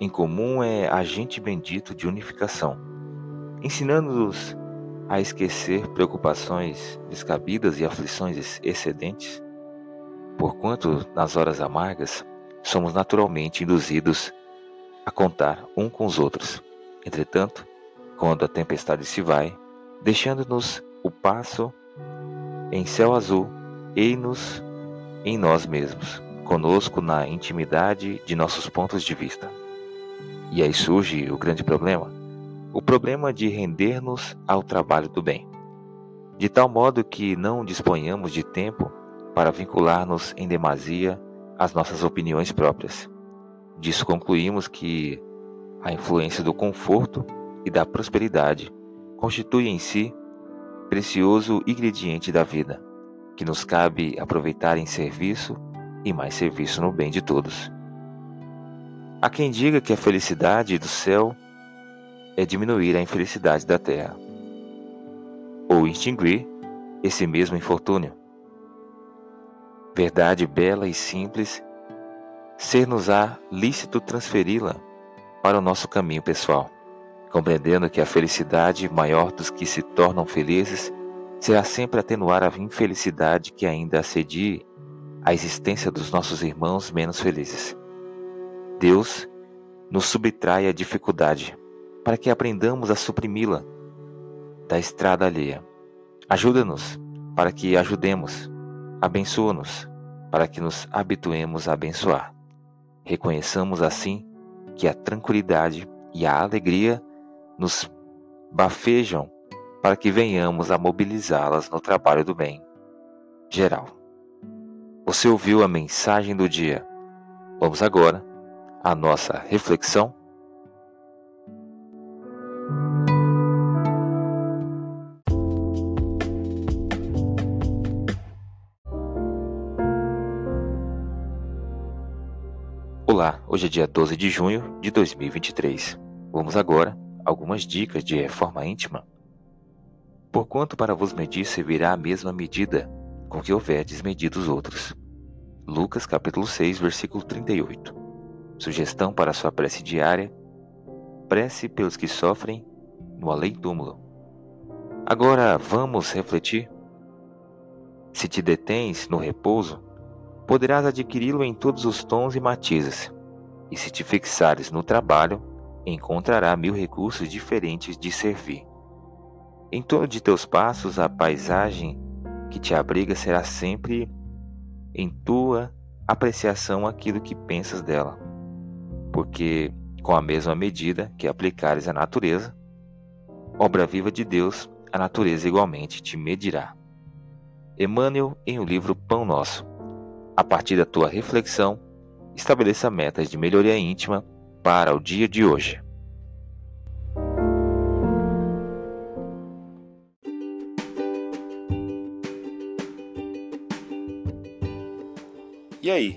em comum é agente bendito de unificação, ensinando-nos a esquecer preocupações descabidas e aflições excedentes, porquanto nas horas amargas somos naturalmente induzidos a contar um com os outros. Entretanto, quando a tempestade se vai, deixando-nos o passo em céu azul, ei-nos em nós mesmos, conosco na intimidade de nossos pontos de vista. E aí surge o grande problema: o problema de render-nos ao trabalho do bem, de tal modo que não disponhamos de tempo para vincular-nos em demasia às nossas opiniões próprias. Disso concluímos que a influência do conforto e da prosperidade constitui em si precioso ingrediente da vida, que nos cabe aproveitar em serviço e mais serviço no bem de todos. Há quem diga que a felicidade do céu é diminuir a infelicidade da terra, ou extinguir esse mesmo infortúnio. Verdade bela e simples, ser-nos-á lícito transferi-la para o nosso caminho pessoal, compreendendo que a felicidade maior dos que se tornam felizes será sempre atenuar a infelicidade que ainda assedie a existência dos nossos irmãos menos felizes. Deus nos subtrai a dificuldade para que aprendamos a suprimi-la da estrada alheia. Ajuda-nos para que ajudemos. Abençoa-nos para que nos habituemos a abençoar. Reconheçamos assim que a tranquilidade e a alegria nos bafejam para que venhamos a mobilizá-las no trabalho do bem geral. Você ouviu a mensagem do dia. Vamos agora a nossa reflexão. Olá, hoje é dia 12 de junho de 2023. Vamos agora algumas dicas de reforma íntima. Porquanto para vos medir servirá a mesma medida com que houverdes medido os outros. Lucas capítulo 6, versículo 38. Sugestão para sua prece diária: prece pelos que sofrem no além-túmulo. Agora vamos refletir. Se te detens no repouso, poderás adquiri-lo em todos os tons e matizes, e se te fixares no trabalho, encontrará mil recursos diferentes de servir. Em torno de teus passos, a paisagem que te abriga será sempre em tua apreciação aquilo que pensas dela porque com a mesma medida que aplicares à natureza, obra viva de Deus, a natureza igualmente te medirá. Emmanuel em o livro Pão Nosso. A partir da tua reflexão, estabeleça metas de melhoria íntima para o dia de hoje. E aí,